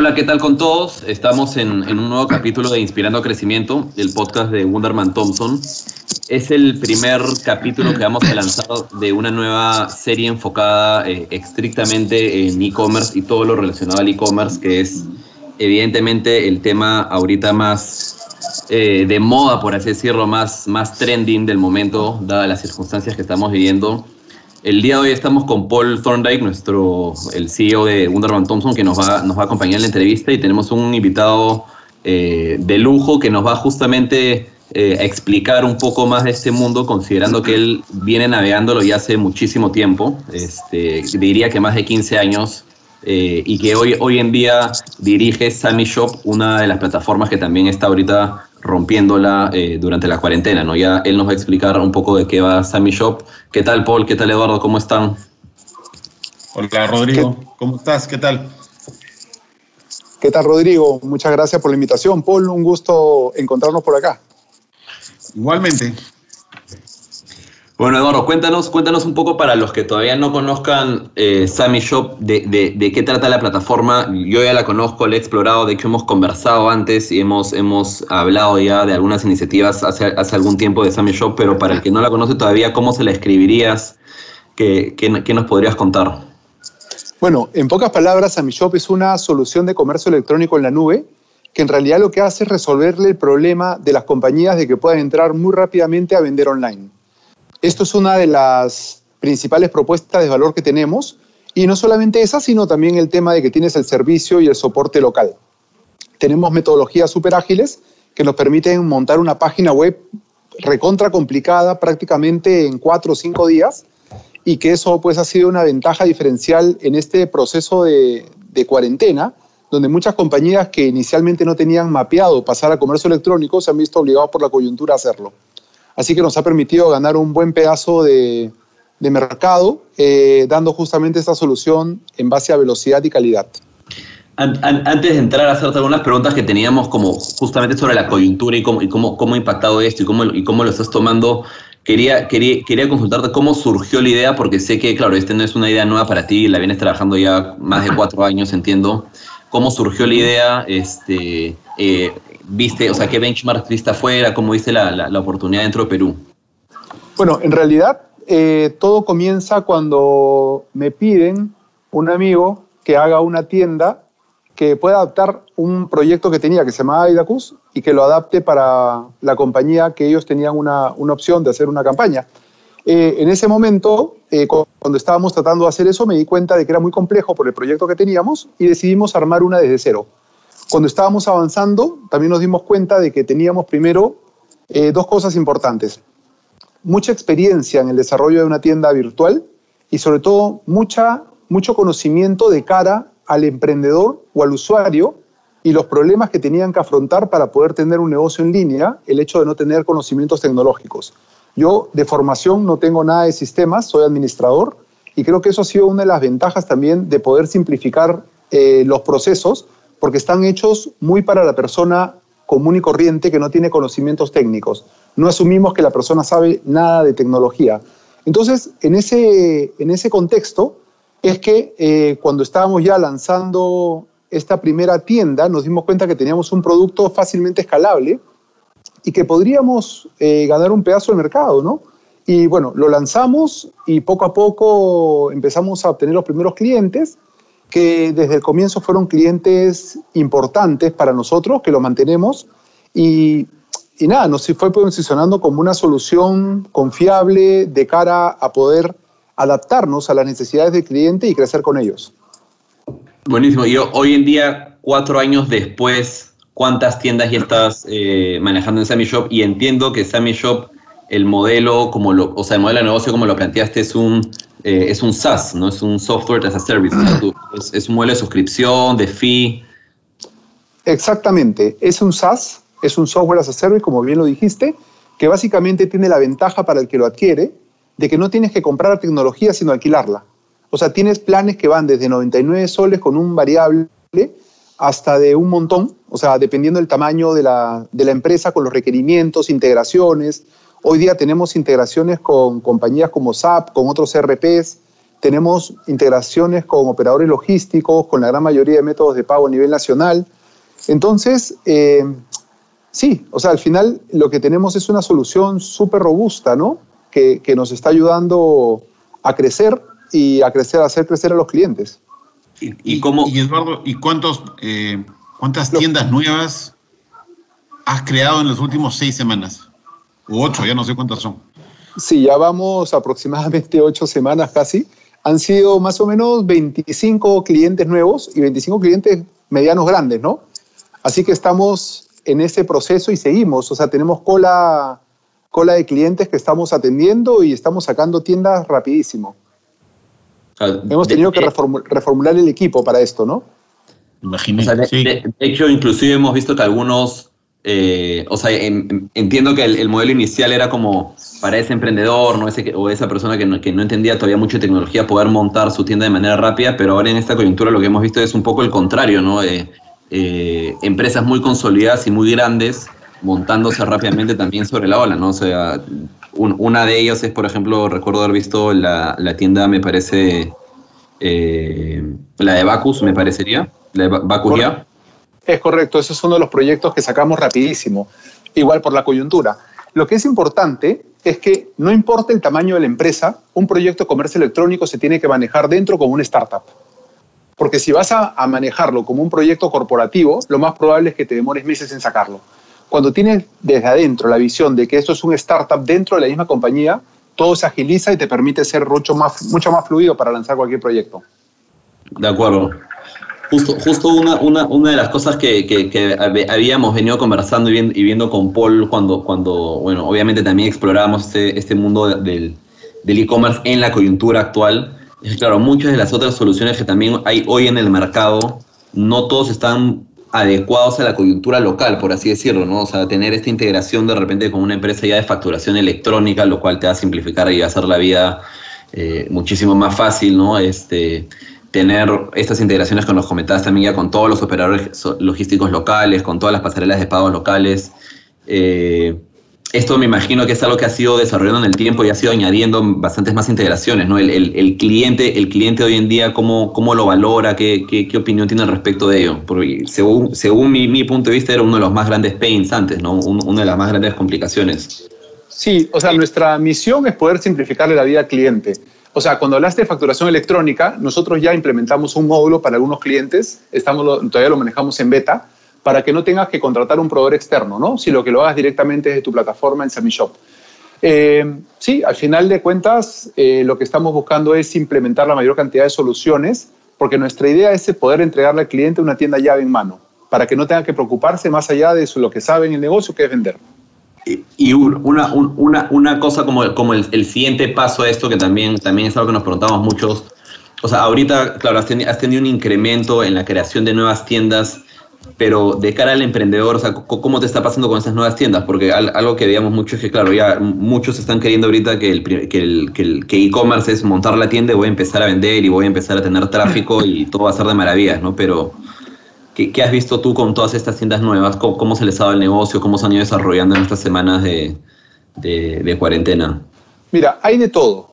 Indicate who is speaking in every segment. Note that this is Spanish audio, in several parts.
Speaker 1: Hola, ¿qué tal con todos? Estamos en, un nuevo capítulo de Inspirando Crecimiento, el podcast de Wunderman Thompson. Es el primer capítulo que vamos a lanzar de una nueva serie enfocada eh, estrictamente en e-commerce y todo lo relacionado al e-commerce, que es evidentemente el tema ahorita más eh, de moda, por así decirlo, más, más trending del momento, dadas las circunstancias que estamos viviendo el día de hoy estamos con Paul Thorndike, nuestro, el CEO de Wunderman Thompson, que nos va, nos va a acompañar en la entrevista y tenemos un invitado eh, de lujo que nos va justamente eh, a explicar un poco más de este mundo, considerando que él viene navegándolo ya hace muchísimo tiempo, este, diría que más de 15 años, eh, y que hoy, hoy en día dirige Sammy Shop, una de las plataformas que también está ahorita rompiéndola eh, durante la cuarentena, ¿no? Ya él nos va a explicar un poco de qué va Sammy Shop. ¿Qué tal, Paul? ¿Qué tal, Eduardo? ¿Cómo están?
Speaker 2: Hola, Rodrigo. ¿Cómo estás? ¿Qué tal?
Speaker 3: ¿Qué tal, Rodrigo? Muchas gracias por la invitación. Paul, un gusto encontrarnos por acá.
Speaker 2: Igualmente.
Speaker 1: Bueno, Eduardo, cuéntanos, cuéntanos un poco para los que todavía no conozcan eh, Sammy Shop, de, de, qué trata la plataforma. Yo ya la conozco, la he explorado, de hecho hemos conversado antes y hemos, hemos hablado ya de algunas iniciativas hace, hace algún tiempo de Sammy Shop, pero para el que no la conoce todavía, ¿cómo se la escribirías? ¿Qué, qué, qué nos podrías contar?
Speaker 3: Bueno, en pocas palabras, Sammy Shop es una solución de comercio electrónico en la nube que en realidad lo que hace es resolverle el problema de las compañías de que puedan entrar muy rápidamente a vender online. Esto es una de las principales propuestas de valor que tenemos y no solamente esa, sino también el tema de que tienes el servicio y el soporte local. Tenemos metodologías súper ágiles que nos permiten montar una página web recontra complicada prácticamente en cuatro o cinco días y que eso pues ha sido una ventaja diferencial en este proceso de, cuarentena, donde muchas compañías que inicialmente no tenían mapeado pasar a comercio electrónico se han visto obligados por la coyuntura a hacerlo. Así que nos ha permitido ganar un buen pedazo de, mercado, eh, dando justamente esta solución en base a velocidad y calidad.
Speaker 1: Antes de entrar a hacerte algunas preguntas que teníamos como justamente sobre la coyuntura y cómo, cómo, cómo ha impactado esto y cómo, y cómo lo estás tomando, quería, quería, quería consultarte cómo surgió la idea, porque sé que, claro, esta no es una idea nueva para ti, la vienes trabajando ya más de cuatro años, entiendo. ¿Cómo surgió la idea? Este, eh, viste, o sea, qué benchmark viste afuera, cómo viste la, la, oportunidad dentro de Perú?
Speaker 3: Bueno, en realidad eh, todo comienza cuando me piden un amigo que haga una tienda que pueda adaptar un proyecto que tenía que se llamaba Idacus y que lo adapte para la compañía que ellos tenían una, una opción de hacer una campaña. Eh, en ese momento, cuando estábamos tratando de hacer eso, me di cuenta de que era muy complejo por el proyecto que teníamos y decidimos armar una desde cero. Cuando estábamos avanzando, también nos dimos cuenta de que teníamos primero eh, dos cosas importantes. Mucha experiencia en el desarrollo de una tienda virtual y sobre todo mucha, mucho conocimiento de cara al emprendedor o al usuario y los problemas que tenían que afrontar para poder tener un negocio en línea, el hecho de no tener conocimientos tecnológicos. Yo de formación no tengo nada de sistemas, soy administrador y creo que eso ha sido una de las ventajas también de poder simplificar eh, los procesos porque están hechos muy para la persona común y corriente que no tiene conocimientos técnicos. No asumimos que la persona sabe nada de tecnología. Entonces, en ese, en ese contexto es que eh, cuando estábamos ya lanzando esta primera tienda, nos dimos cuenta que teníamos un producto fácilmente escalable y que podríamos eh, ganar un pedazo de mercado, ¿no? Y bueno, lo lanzamos y poco a poco empezamos a obtener los primeros clientes que desde el comienzo fueron clientes importantes para nosotros, que lo mantenemos, y, y nada, nos fue posicionando como una solución confiable de cara a poder adaptarnos a las necesidades del cliente y crecer con ellos.
Speaker 1: Buenísimo. Y hoy en día, cuatro años después, ¿cuántas tiendas ya estás eh, manejando en Sammy Shop? Y entiendo que Sammy Shop, el modelo, como lo, o sea, el modelo de negocio como lo planteaste, es un eh, es un SaaS, no es un software as a service, es, un modelo de suscripción, de fee.
Speaker 3: Exactamente, es un SaaS, es un software as a service, como bien lo dijiste, que básicamente tiene la ventaja para el que lo adquiere de que no tienes que comprar la tecnología sino alquilarla. O sea, tienes planes que van desde 99 soles con un variable hasta de un montón, o sea, dependiendo del tamaño de la, de la empresa, con los requerimientos, integraciones, Hoy día tenemos integraciones con compañías como SAP, con otros RPs, tenemos integraciones con operadores logísticos, con la gran mayoría de métodos de pago a nivel nacional. Entonces, eh, sí, o sea, al final lo que tenemos es una solución súper robusta, ¿no? Que, que, nos está ayudando a crecer y a crecer, a hacer crecer a los clientes.
Speaker 2: ¿Y, y, cómo? y Eduardo, ¿y cuántos, eh, cuántas tiendas nuevas has creado en las últimas seis semanas? O ocho, ya no sé cuántas son.
Speaker 3: Sí, ya vamos aproximadamente ocho semanas casi. Han sido más o menos 25 clientes nuevos y 25 clientes medianos grandes, ¿no? Así que estamos en ese proceso y seguimos. O sea, tenemos cola, cola de clientes que estamos atendiendo y estamos sacando tiendas rapidísimo. Hemos tenido que reformular el equipo para esto, ¿no?
Speaker 1: Imagínate. de, hecho, inclusive hemos visto que algunos, eh, o sea, entiendo que el, modelo inicial era como para ese emprendedor ¿no? ese, o esa persona que no, que no entendía todavía mucho de tecnología poder montar su tienda de manera rápida, pero ahora en esta coyuntura lo que hemos visto es un poco el contrario, ¿no? Eh, eh, empresas muy consolidadas y muy grandes montándose rápidamente también sobre la ola, ¿no? O sea, una de ellas es, por ejemplo, recuerdo haber visto la, la tienda, me parece, eh, la de Bacus, me parecería, la de Bacus ya.
Speaker 3: Es correcto, ese es uno de los proyectos que sacamos rapidísimo, igual por la coyuntura. Lo que es importante es que no importa el tamaño de la empresa, un proyecto de comercio electrónico se tiene que manejar dentro como una startup. Porque si vas a, manejarlo como un proyecto corporativo, lo más probable es que te demores meses en sacarlo. Cuando tienes desde adentro la visión de que esto es un startup dentro de la misma compañía, todo se agiliza y te permite ser mucho más fluido para lanzar cualquier proyecto.
Speaker 1: De acuerdo. Justo, justo una, una, una de las cosas que, que, que, habíamos venido conversando y viendo, y viendo, con Paul cuando, cuando, bueno, obviamente también explorábamos este, este mundo del e-commerce en la coyuntura actual, claro, muchas de las otras soluciones que también hay hoy en el mercado, no todos están adecuados a la coyuntura local, por así decirlo, ¿no? O sea, tener esta integración de repente con una empresa ya de facturación electrónica, lo cual te va a simplificar y va a hacer la vida eh, muchísimo más fácil, ¿no? Este, tener estas integraciones que nos comentabas también ya con todos los operadores logísticos locales, con todas las pasarelas de pagos locales. Eh, esto me imagino que es algo que ha sido desarrollando en el tiempo y ha sido añadiendo bastantes más integraciones, ¿no? El, el, cliente, el cliente hoy en día, ¿cómo, cómo lo valora? ¿Qué, qué, opinión tiene al respecto de ello? Porque según, según mi, mi, punto de vista era uno de los más grandes pains antes, ¿no? Un, una de las más grandes complicaciones.
Speaker 3: Sí, o sea, nuestra misión es poder simplificarle la vida al cliente. O sea, cuando hablaste de facturación electrónica, nosotros ya implementamos un módulo para algunos clientes, estamos, todavía lo manejamos en beta, para que no tengas que contratar un proveedor externo, ¿no? Si lo que lo hagas directamente desde tu plataforma en SemiShop. Eh, sí, al final de cuentas, eh, lo que estamos buscando es implementar la mayor cantidad de soluciones, porque nuestra idea es poder entregarle al cliente una tienda llave en mano, para que no tenga que preocuparse más allá de lo que sabe en el negocio, que es vender.
Speaker 1: Y una, una, una cosa como, como el, el, siguiente paso a esto, que también, también es algo que nos preguntamos muchos. O sea, ahorita, claro, has tenido, un incremento en la creación de nuevas tiendas pero de cara al emprendedor, o sea, ¿cómo te está pasando con estas nuevas tiendas? Porque algo que veíamos mucho es que, claro, ya muchos están queriendo ahorita que el que el que e-commerce es montar la tienda y voy a empezar a vender y voy a empezar a tener tráfico y todo va a ser de maravillas, ¿no? Pero, ¿qué, has visto tú con todas estas tiendas nuevas? ¿Cómo, ¿Cómo, se les ha dado el negocio? ¿Cómo se han ido desarrollando en estas semanas de cuarentena?
Speaker 3: Mira, hay de todo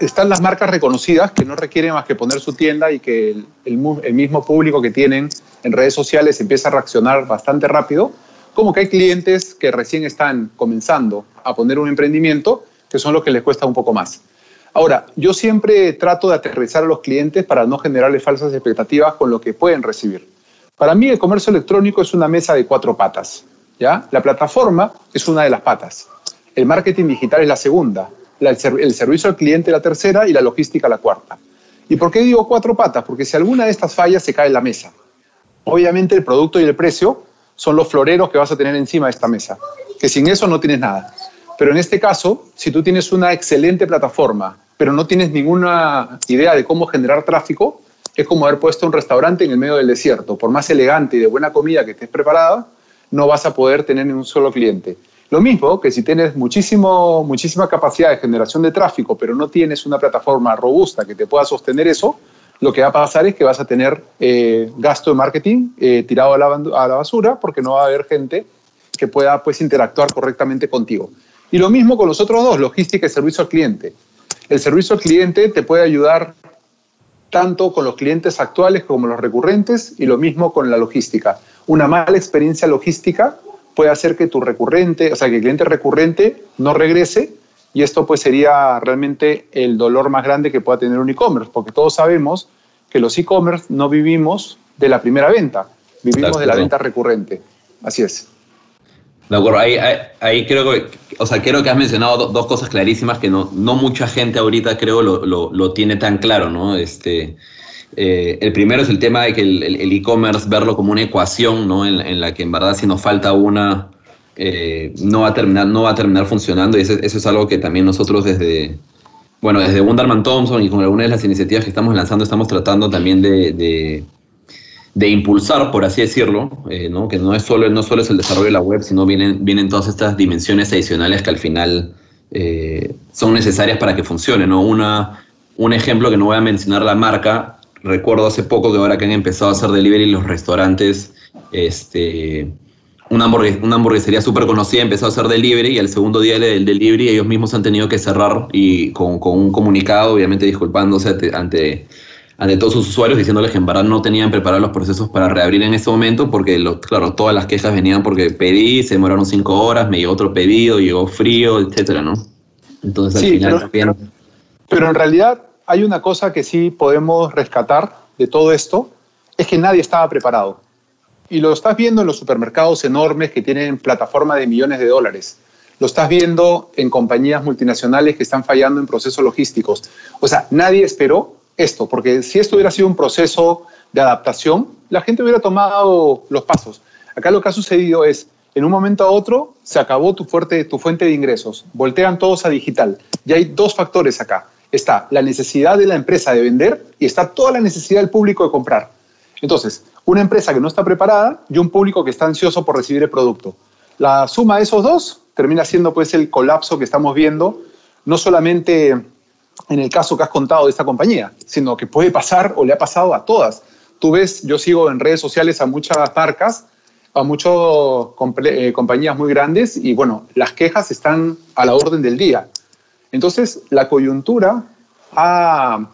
Speaker 3: están las marcas reconocidas que no requieren más que poner su tienda y que el, el, el, mismo público que tienen en redes sociales empieza a reaccionar bastante rápido, como que hay clientes que recién están comenzando a poner un emprendimiento, que son los que les cuesta un poco más. Ahora, yo siempre trato de aterrizar a los clientes para no generarles falsas expectativas con lo que pueden recibir. Para mí el comercio electrónico es una mesa de cuatro patas. ¿ya? La plataforma es una de las patas. El marketing digital es la segunda la, el servicio al cliente la tercera y la logística la cuarta. ¿Y por qué digo cuatro patas? Porque si alguna de estas fallas se cae en la mesa. Obviamente el producto y el precio son los floreros que vas a tener encima de esta mesa, que sin eso no tienes nada. Pero en este caso, si tú tienes una excelente plataforma, pero no tienes ninguna idea de cómo generar tráfico, es como haber puesto un restaurante en el medio del desierto. Por más elegante y de buena comida que estés preparada, no vas a poder tener ni un solo cliente. Lo mismo que si tienes muchísimo, muchísima capacidad de generación de tráfico, pero no tienes una plataforma robusta que te pueda sostener eso, lo que va a pasar es que vas a tener eh, gasto de marketing eh, tirado a la, a la, basura porque no va a haber gente que pueda pues, interactuar correctamente contigo. Y lo mismo con los otros dos, logística y servicio al cliente. El servicio al cliente te puede ayudar tanto con los clientes actuales como los recurrentes y lo mismo con la logística. Una mala experiencia logística puede hacer que tu recurrente, o sea, que el cliente recurrente no regrese y esto pues sería realmente el dolor más grande que pueda tener un e-commerce, porque todos sabemos que los e-commerce no vivimos de la primera venta, vivimos de la venta recurrente. Así es.
Speaker 1: De acuerdo, ahí, ahí, creo que, o sea, creo que has mencionado dos cosas clarísimas que no, no mucha gente ahorita creo lo, tiene tan claro, ¿no? Este, eh, el primero es el tema de que el e-commerce, verlo como una ecuación, ¿no? En, la que en verdad si nos falta una, eh, no, va a terminar, no va a terminar funcionando y eso, es algo que también nosotros desde, bueno, desde Wunderman Thompson y con algunas de las iniciativas que estamos lanzando estamos tratando también de, impulsar, por así decirlo, eh, ¿no? que no es, solo, no solo es el desarrollo de la web, sino vienen, vienen todas estas dimensiones adicionales que al final son necesarias para que funcione. ¿no? Una, un ejemplo que no voy a mencionar la marca, recuerdo hace poco que ahora que han empezado a hacer delivery los restaurantes, este, una, una hamburguesería súper conocida empezó a hacer delivery y al segundo día del delivery ellos mismos han tenido que cerrar y con, con un comunicado, obviamente disculpándose ante, todos sus usuarios, diciéndoles que en verdad no tenían preparados los procesos para reabrir en ese momento, porque, lo, claro, todas las quejas venían porque pedí, se demoraron cinco horas, me llegó otro pedido, llegó frío, etcétera, ¿no?
Speaker 3: Entonces al final pero, pero en realidad hay una cosa que sí podemos rescatar de todo esto, es que nadie estaba preparado. Y lo estás viendo en los supermercados enormes que tienen plataforma de millones de dólares. Lo estás viendo en compañías multinacionales que están fallando en procesos logísticos. O sea, nadie esperó esto, porque si esto hubiera sido un proceso de adaptación, la gente hubiera tomado los pasos. Acá lo que ha sucedido es, en un momento a otro, se acabó tu, fuente de ingresos, voltean todos a digital. Y hay dos factores acá está la necesidad de la empresa de vender y está toda la necesidad del público de comprar. Entonces, una empresa que no está preparada y un público que está ansioso por recibir el producto. La suma de esos dos termina siendo pues el colapso que estamos viendo, no solamente en el caso que has contado de esta compañía, sino que puede pasar o le ha pasado a todas. Tú ves, yo sigo en redes sociales a muchas marcas, a muchas eh, compañías muy grandes y bueno, las quejas están a la orden del día. Entonces, la coyuntura ha,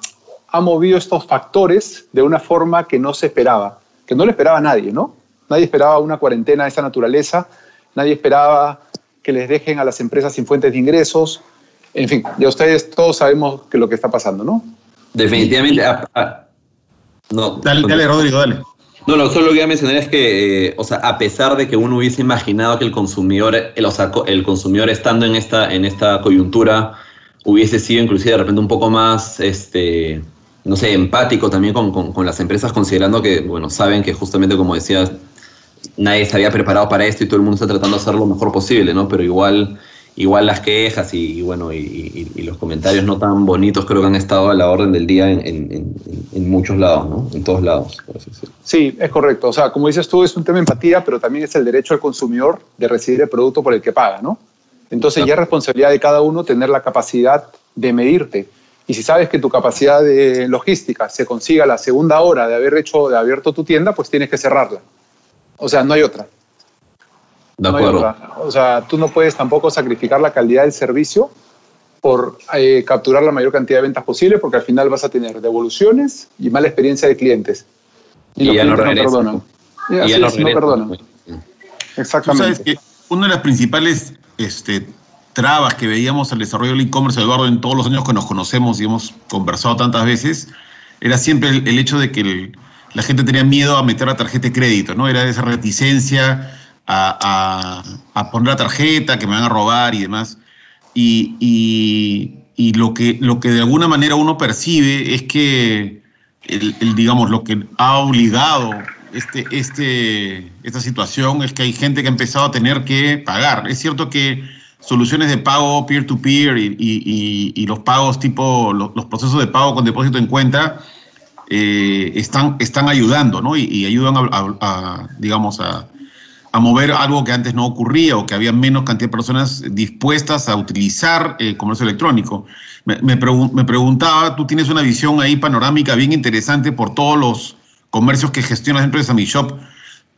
Speaker 3: movido estos factores de una forma que no se esperaba, que no le esperaba nadie, ¿no? Nadie esperaba una cuarentena de esta naturaleza, nadie esperaba que les dejen a las empresas sin fuentes de ingresos. En fin, ya ustedes todos sabemos que lo que está pasando, ¿no?
Speaker 1: Definitivamente. Ah, ah,
Speaker 2: no, dale, dale, Rodrigo, dale.
Speaker 1: No, lo solo que voy a mencionar es que, eh, o sea, a pesar de que uno hubiese imaginado que el consumidor, el, o sea, el consumidor estando en esta, en esta coyuntura hubiese sido inclusive de repente un poco más, este, no sé, empático también con, con, las empresas, considerando que, bueno, saben que justamente como decías, nadie se había preparado para esto y todo el mundo está tratando de hacer lo mejor posible, ¿no? Pero igual, igual las quejas y, bueno, y, los comentarios no tan bonitos creo que han estado a la orden del día en, en, en muchos lados, ¿no? En todos lados.
Speaker 3: Sí, es correcto. O sea, como dices tú, es un tema de empatía, pero también es el derecho del consumidor de recibir el producto por el que paga, ¿no? Entonces ya es responsabilidad de cada uno tener la capacidad de medirte. Y si sabes que tu capacidad de logística se consiga a la segunda hora de haber hecho, de abierto tu tienda, pues tienes que cerrarla. O sea, no hay otra.
Speaker 1: De acuerdo.
Speaker 3: o sea, tú no puedes tampoco sacrificar la calidad del servicio por eh, capturar la mayor cantidad de ventas posible, porque al final vas a tener devoluciones y mala experiencia de clientes.
Speaker 1: Y, los ya no, perdonan.
Speaker 3: Y, ya no, perdonan.
Speaker 2: Exactamente. sabes que una de las principales este, trabas que veíamos al desarrollo del e-commerce, Eduardo, en todos los años que nos conocemos y hemos conversado tantas veces, era siempre el, hecho de que la gente tenía miedo a meter la tarjeta de crédito, ¿no? Era esa reticencia a, poner la tarjeta, que me van a robar y demás. Y, lo, que, lo que de alguna manera uno percibe es que, el, digamos, lo que ha obligado este, este, esta situación es que hay gente que ha empezado a tener que pagar. Es cierto que soluciones de pago peer-to-peer y, los pagos tipo, los, procesos de pago con depósito en cuenta eh, están, están ayudando, ¿no? Y, ayudan a, digamos, a, mover algo que antes no ocurría o que había menos cantidad de personas dispuestas a utilizar el comercio electrónico. Me, me, me preguntaba, tú tienes una visión ahí panorámica bien interesante por todos los comercios que gestionas dentro de Samishop,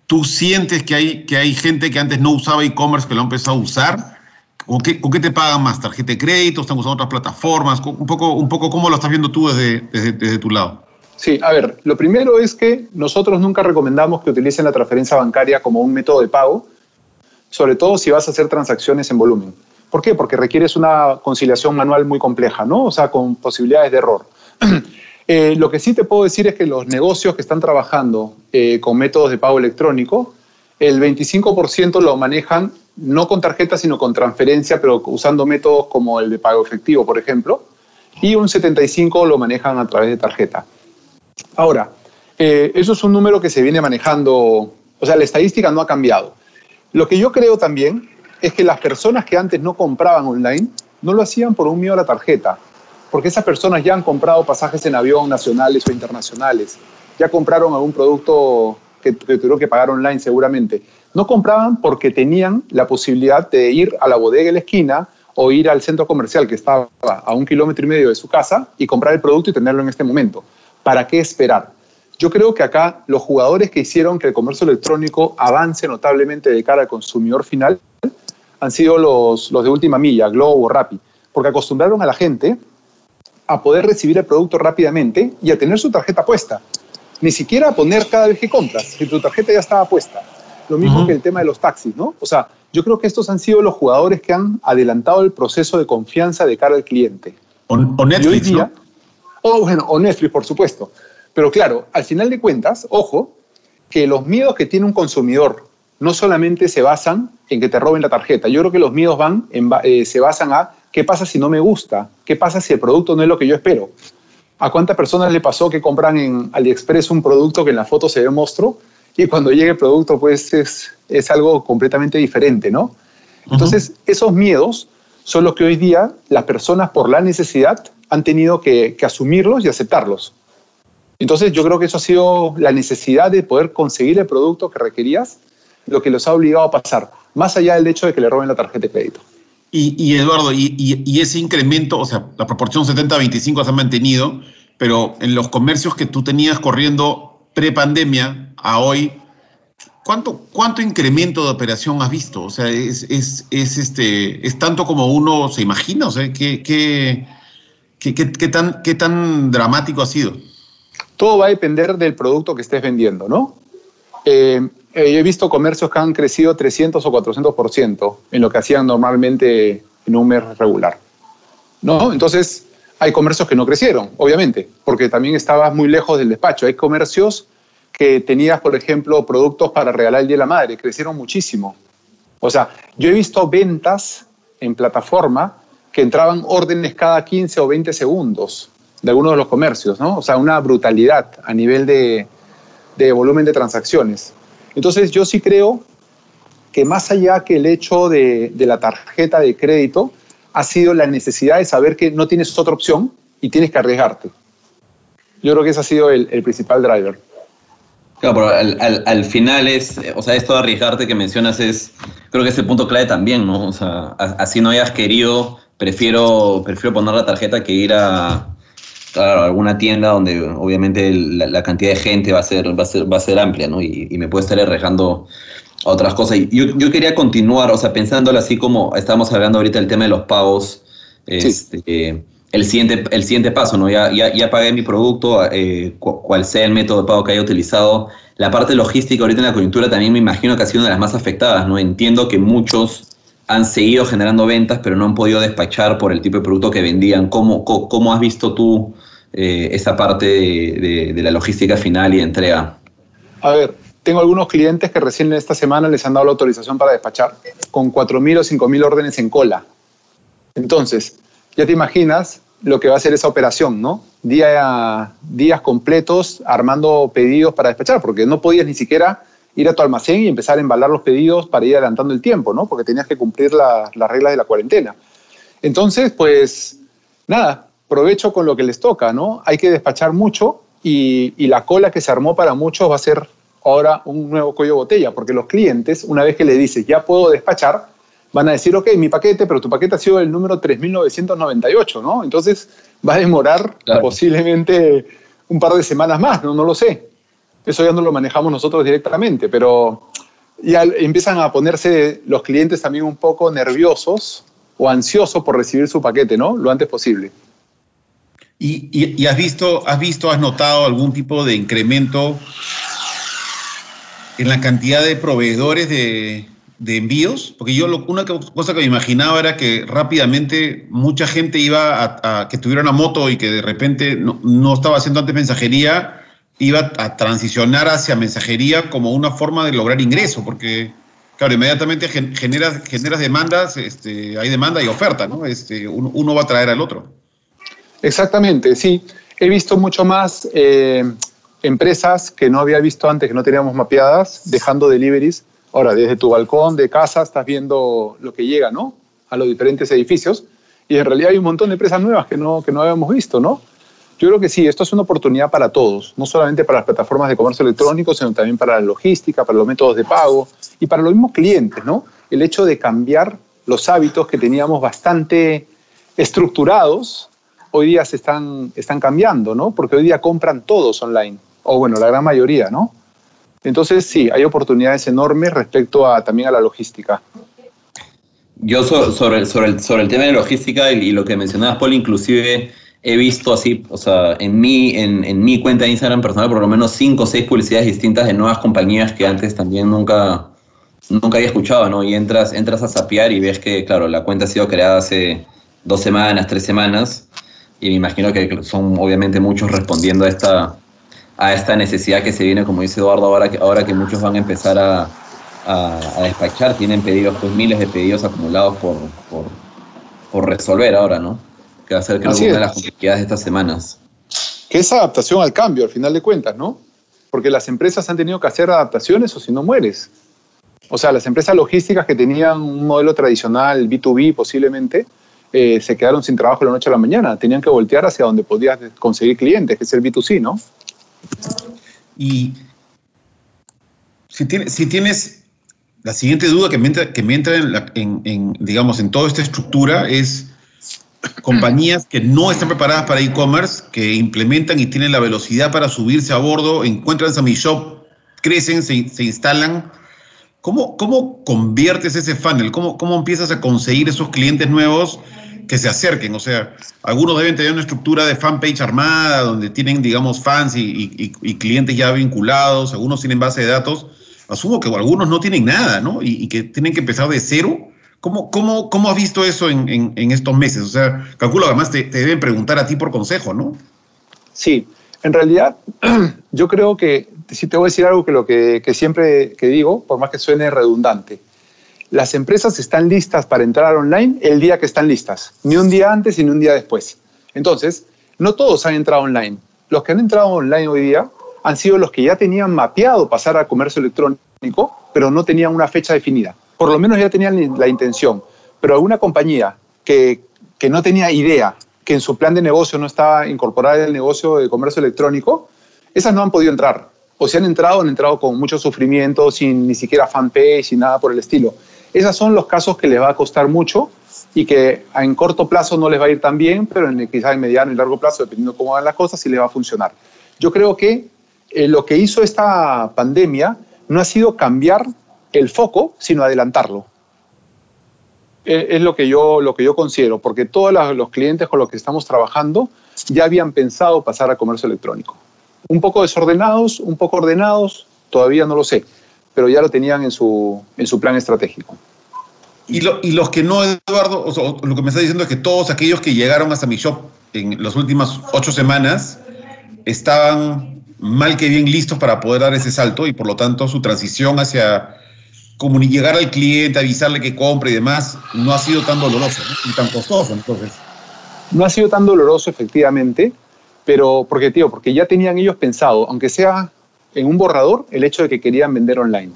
Speaker 2: ¿tú sientes que hay, que hay gente que antes no usaba e-commerce que lo ha empezado a usar? ¿Con qué, ¿Con qué, te pagan más? ¿Tarjeta de crédito? ¿Están usando otras plataformas? Un poco, un poco ¿Cómo lo estás viendo tú desde, desde, tu lado?
Speaker 3: Sí, a ver, lo primero es que nosotros nunca recomendamos que utilicen la transferencia bancaria como un método de pago, sobre todo si vas a hacer transacciones en volumen. ¿Por qué? Porque requieres una conciliación manual muy compleja, ¿no? O sea, con posibilidades de error. Eh, lo que sí te puedo decir es que los negocios que están trabajando eh, con métodos de pago electrónico, el 25% lo manejan no con tarjeta, sino con transferencia, pero usando métodos como el de pago efectivo, por ejemplo, y un 75% lo manejan a través de tarjeta. Ahora, eh, eso es un número que se viene manejando, o sea, la estadística no ha cambiado. Lo que yo creo también es que las personas que antes no compraban online no lo hacían por un miedo a la tarjeta, porque esas personas ya han comprado pasajes en avión nacionales o internacionales, ya compraron algún producto que, que tuvieron que pagar online seguramente. No compraban porque tenían la posibilidad de ir a la bodega en la esquina o ir al centro comercial que estaba a un kilómetro y medio de su casa y comprar el producto y tenerlo en este momento. ¿Para qué esperar? Yo creo que acá los jugadores que hicieron que el comercio electrónico avance notablemente de cara al consumidor final han sido los, los de última milla, Globo o Rappi, porque acostumbraron a la gente a poder recibir el producto rápidamente y a tener su tarjeta puesta. Ni siquiera a poner cada vez que compras, si tu tarjeta ya estaba puesta. Lo mismo que el tema de los taxis, ¿no? O sea, yo creo que estos han sido los jugadores que han adelantado el proceso de confianza de cara al cliente.
Speaker 2: O, Netflix, ¿no?
Speaker 3: O, bueno, o Netflix, por supuesto. Pero claro, al final de cuentas, ojo, que los miedos que tiene un consumidor no solamente se basan en que te roben la tarjeta. Yo creo que los miedos van eh, se basan a qué pasa si no me gusta, qué pasa si el producto no es lo que yo espero. ¿A cuántas personas le pasó que compran en AliExpress un producto que en la foto se ve monstruo y cuando llega el producto pues es, es algo completamente diferente, ¿no? Entonces, esos miedos son los que hoy día las personas por la necesidad han tenido que, que asumirlos y aceptarlos. Entonces, yo creo que eso ha sido la necesidad de poder conseguir el producto que requerías, lo que los ha obligado a pasar, más allá del hecho de que le roben la tarjeta de crédito.
Speaker 2: Y, Eduardo, y, ese incremento, o sea, la proporción 70-25 se ha mantenido, pero en los comercios que tú tenías corriendo pre-pandemia a hoy, ¿cuánto, ¿cuánto incremento de operación has visto? O sea, es, es, este, es tanto como uno se imagina, o sea, ¿qué, qué, qué, tan, dramático ha sido?
Speaker 3: Todo va a depender del producto que estés vendiendo, ¿no? Eh, eh, he visto comercios que han crecido 300 o 400% en lo que hacían normalmente en un mes regular. ¿No? Entonces, hay comercios que no crecieron, obviamente, porque también estabas muy lejos del despacho. Hay comercios que tenías, por ejemplo, productos para regalar el Día de la Madre, crecieron muchísimo. O sea, yo he visto ventas en plataforma que entraban órdenes cada 15 o 20 segundos de algunos de los comercios, ¿no? O sea, una brutalidad a nivel de, de volumen de transacciones. Entonces yo sí creo que más allá que el hecho de, la tarjeta de crédito, ha sido la necesidad de saber que no tienes otra opción y tienes que arriesgarte. Yo creo que ese ha sido el, principal driver.
Speaker 1: Claro, pero al, final es, o sea, esto de arriesgarte que mencionas es, creo que es el punto clave también, ¿no? O sea, así no hayas querido, prefiero, prefiero poner la tarjeta que ir a, claro, alguna tienda donde obviamente la, cantidad de gente va a ser, va a ser, va a ser amplia, ¿no? Y, me puede estar arriesgando a otras cosas. Y yo, yo, quería continuar, o sea, pensándolo así como estábamos hablando ahorita del tema de los pagos, este, el, siguiente, el siguiente paso, ¿no? Ya, ya, ya pagué mi producto, eh, cual sea el método de pago que haya utilizado. La parte logística ahorita en la coyuntura también me imagino que ha sido una de las más afectadas, ¿no? Entiendo que muchos han seguido generando ventas, pero no han podido despachar por el tipo de producto que vendían. ¿Cómo, cómo, has visto tú eh, esa parte de, la logística final y de entrega?
Speaker 3: A ver, tengo algunos clientes que recién esta semana les han dado la autorización para despachar con 4.000 o 5.000 órdenes en cola. Entonces, ya te imaginas lo que va a ser esa operación, ¿no? Día, días completos armando pedidos para despachar, porque no podías ni siquiera ir a tu almacén y empezar a embalar los pedidos para ir adelantando el tiempo, ¿no? Porque tenías que cumplir las reglas de la cuarentena. Entonces, pues nada, provecho con lo que les toca, ¿no? Hay que despachar mucho y, la cola que se armó para muchos va a ser ahora un nuevo cuello de botella, porque los clientes, una vez que le dices, ya puedo despachar, van a decir, ok, mi paquete, pero tu paquete ha sido el número 3998, ¿no? Entonces va a demorar posiblemente un par de semanas más, ¿no? No lo sé. Eso ya no lo manejamos nosotros directamente, pero ya empiezan a ponerse los clientes también un poco nerviosos o ansiosos por recibir su paquete, ¿no? Lo antes posible.
Speaker 2: ¿Y, has, visto, has visto, has notado algún tipo de incremento en la cantidad de proveedores de, envíos? Porque yo una cosa que me imaginaba era que rápidamente mucha gente iba a, que tuviera una moto y que de repente no, estaba haciendo antes mensajería, iba a transicionar hacia mensajería como una forma de lograr ingreso, porque claro, inmediatamente generas, generas demandas, este, hay demanda y oferta, ¿no? Este, uno va a traer al otro.
Speaker 3: Exactamente, sí. He visto mucho más eh, empresas que no había visto antes, que no teníamos mapeadas, dejando deliveries. Ahora, desde tu balcón de casa estás viendo lo que llega, ¿no? A los diferentes edificios. Y en realidad hay un montón de empresas nuevas que no, que no habíamos visto, ¿no? Yo creo que sí, esto es una oportunidad para todos, no solamente para las plataformas de comercio electrónico, sino también para la logística, para los métodos de pago y para los mismos clientes, ¿no? El hecho de cambiar los hábitos que teníamos bastante estructurados hoy día se están, cambiando, ¿no? Porque hoy día compran todos online, o bueno, la gran mayoría, ¿no? Entonces, sí, hay oportunidades enormes respecto a, también a la logística.
Speaker 1: Yo sobre el tema de logística y, lo que mencionabas, Paul, inclusive he visto así, o sea, en mi, en, en, mi cuenta de Instagram personal por lo menos cinco o seis publicidades distintas de nuevas compañías que antes también nunca, nunca había escuchado, ¿no? Y entras, entras a sapear y ves que, claro, la cuenta ha sido creada hace dos semanas, tres semanas, y me imagino que son obviamente muchos respondiendo a esta, a esta necesidad que se viene, como dice Eduardo, ahora que, ahora que muchos van a empezar a, a, despachar, tienen pedidos, pues miles de pedidos acumulados por, por resolver ahora, ¿no? Que va a ser creo una de las complejidades de estas semanas.
Speaker 3: Que es adaptación al cambio, al final de cuentas, ¿no? Porque las empresas han tenido que hacer adaptaciones o si no mueres. O sea, las empresas logísticas que tenían un modelo tradicional, B2B posiblemente, eh, se quedaron sin trabajo la noche a la mañana. Tenían que voltear hacia donde podías conseguir clientes, que es el B2C, ¿no?
Speaker 2: Y si, si tienes la siguiente duda que me entra, que me entra en, digamos, en toda esta estructura es compañías que no están preparadas para e-commerce, que implementan y tienen la velocidad para subirse a bordo, encuentran Sammy Shop, crecen, se, se instalan. ¿Cómo, ¿Cómo conviertes ese funnel? ¿Cómo, ¿Cómo empiezas a conseguir esos clientes nuevos que se acerquen. O sea, algunos deben tener una estructura de fanpage armada, donde tienen, digamos, fans y, clientes ya vinculados, algunos tienen base de datos. Asumo que algunos no tienen nada, ¿no? Y, que tienen que empezar de cero. ¿Cómo, cómo, cómo has visto eso en, estos meses? O sea, calculo además te, deben preguntar a ti por consejo, ¿no?
Speaker 3: Sí, en realidad yo creo que, si te voy a decir algo que lo que, que siempre que digo, por más que suene redundante, las empresas están listas para entrar online el día que están listas, ni un día antes ni un día después. Entonces, no todos han entrado online. Los que han entrado online hoy día han sido los que ya tenían mapeado pasar al comercio electrónico, pero no tenían una fecha definida. Por lo menos ya tenían la intención. Pero alguna compañía que, que no tenía idea, que en su plan de negocio no estaba incorporada el negocio de comercio electrónico, esas no han podido entrar. O si han entrado, han entrado con mucho sufrimiento, sin ni siquiera fanpage, y nada por el estilo. Esos son los casos que les va a costar mucho y que en corto plazo no les va a ir tan bien, pero en, quizás en mediano y largo plazo, dependiendo cómo van las cosas, sí les va a funcionar. Yo creo que eh, lo que hizo esta pandemia no ha sido cambiar el foco, sino adelantarlo. Eh, es lo que, yo, lo que yo considero, porque todos los clientes con los que estamos trabajando ya habían pensado pasar a comercio electrónico. Un poco desordenados, un poco ordenados, todavía no lo sé pero ya lo tenían en su, en su plan estratégico.
Speaker 2: Y, y los que no, Eduardo, lo que me está diciendo es que todos aquellos que llegaron hasta mi shop en las últimas ocho semanas estaban mal que bien listos para poder dar ese salto y por lo tanto su transición hacia llegar al cliente, avisarle que compre y demás, no ha sido tan doloroso y tan costoso entonces.
Speaker 3: No ha sido tan doloroso efectivamente, pero porque, tío, porque ya tenían ellos pensado, aunque sea en un borrador el hecho de que querían vender online.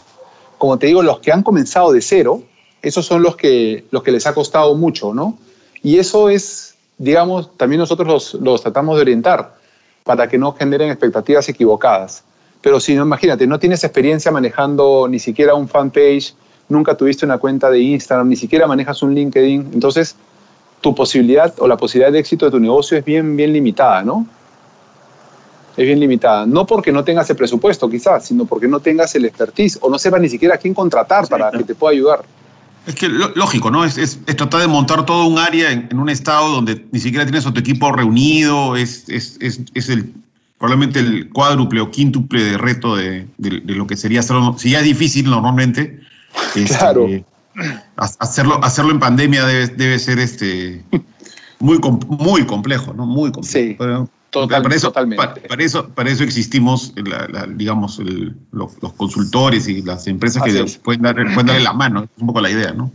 Speaker 3: Como te digo, los que han comenzado de cero, esos son los que, los que les ha costado mucho, ¿no? Y eso es, digamos, también nosotros los, los tratamos de orientar para que no generen expectativas equivocadas. Pero si no, imagínate, no tienes experiencia manejando ni siquiera un fanpage, nunca tuviste una cuenta de Instagram, ni siquiera manejas un LinkedIn, entonces tu posibilidad o la posibilidad de éxito de tu negocio es bien, bien limitada, ¿no? es bien limitada. No porque no tengas el presupuesto, quizás, sino porque no tengas el expertise o no sepas ni siquiera a quién contratar para que te pueda ayudar.
Speaker 2: Es que lógico, ¿no? Es, es, tratar de montar todo un área en, un estado donde ni siquiera tienes a tu equipo reunido, es, es, es el, probablemente el cuádruple o quíntuple de reto de, lo que sería hacerlo, si ya es difícil normalmente, este, claro. hacerlo, hacerlo en pandemia debe, debe ser este, muy, muy complejo, ¿no? Muy complejo.
Speaker 3: Sí para, eso, totalmente.
Speaker 2: Para, eso, para eso existimos, digamos, los, consultores y las empresas que pueden, darle la mano, es un poco la idea, ¿no?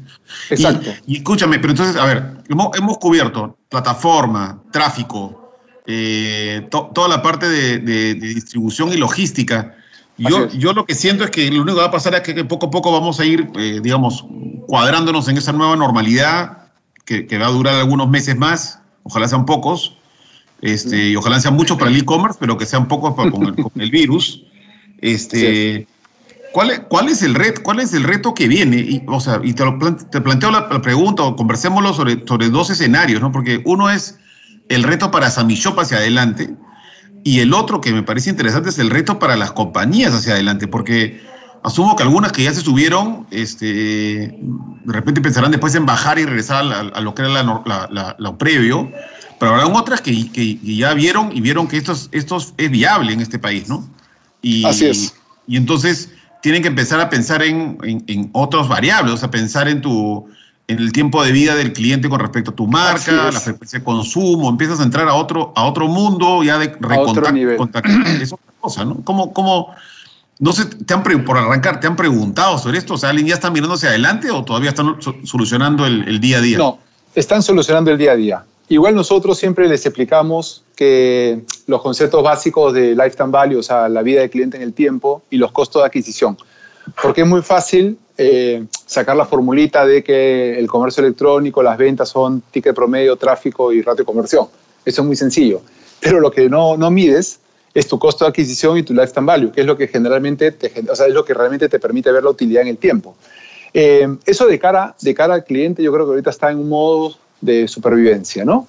Speaker 3: Exacto.
Speaker 2: Y, escúchame, pero entonces, a ver, hemos, cubierto plataforma, tráfico, eh, toda la parte de, distribución y logística. Yo, yo, lo que siento es que lo único que va a pasar es que poco a poco vamos a ir, eh, digamos, cuadrándonos en esa nueva normalidad que, que va a durar algunos meses más, ojalá sean pocos, este, y ojalá sean muchos para el e-commerce, pero que sean pocos para, con, el, virus. Este, ¿cuál, es, ¿Cuál es el reto? ¿Cuál es el reto que viene? Y, o sea, y te, te planteo la, pregunta, o conversémoslo sobre, sobre dos escenarios, ¿no? Porque uno es el reto para Samishop hacia adelante, y el otro que me parece interesante es el reto para las compañías hacia adelante, porque asumo que algunas que ya se subieron, este, de repente pensarán después en bajar y regresar a, lo que era lo previo, pero habrá otras que, que, ya vieron y vieron que esto, esto es viable en este país, ¿no?
Speaker 3: Y, Así es.
Speaker 2: Y entonces tienen que empezar a pensar en, en, otros variables, o sea, pensar en tu en el tiempo de vida del cliente con respecto a tu marca, la frecuencia de consumo, empiezas a entrar a otro, a otro mundo ya de recontactar. Es otra cosa, ¿no? ¿Cómo, cómo, no sé, te han, por arrancar, ¿te han preguntado sobre esto? O sea, ¿alguien ya está mirando hacia adelante o todavía están solucionando el, el día a día?
Speaker 3: No, están solucionando el día a día. Igual nosotros siempre les explicamos que los conceptos básicos de lifetime value, o sea, la vida del cliente en el tiempo y los costos de adquisición. Porque es muy fácil eh, sacar la formulita de que el comercio electrónico, las ventas son ticket promedio, tráfico y ratio de conversión. Eso es muy sencillo. Pero lo que no, no mides es tu costo de adquisición y tu lifetime value, que es lo que generalmente te, o sea, es lo que realmente te permite ver la utilidad en el tiempo. Eh, eso de cara, de cara al cliente, yo creo que ahorita está en un modo de supervivencia, ¿no?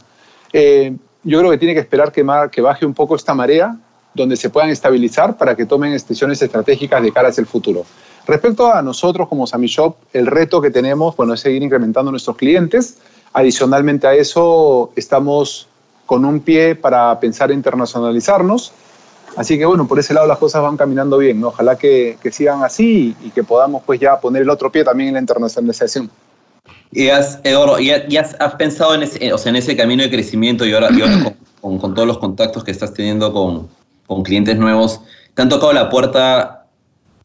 Speaker 3: Eh, yo creo que tiene que esperar que, que baje un poco esta marea, donde se puedan estabilizar para que tomen decisiones estratégicas de cara hacia el futuro. Respecto a nosotros como Sami Shop, el reto que tenemos bueno, es seguir incrementando nuestros clientes. Adicionalmente a eso, estamos con un pie para pensar en internacionalizarnos. Así que bueno, por ese lado las cosas van caminando bien. Ojalá que, que sigan así y, y que podamos pues ya poner el otro pie también en la internacionalización.
Speaker 1: Y has, has, pensado en ese, o sea, en ese camino de crecimiento y ahora, con, con, todos los contactos que estás teniendo con, con, clientes nuevos, ¿te han tocado la puerta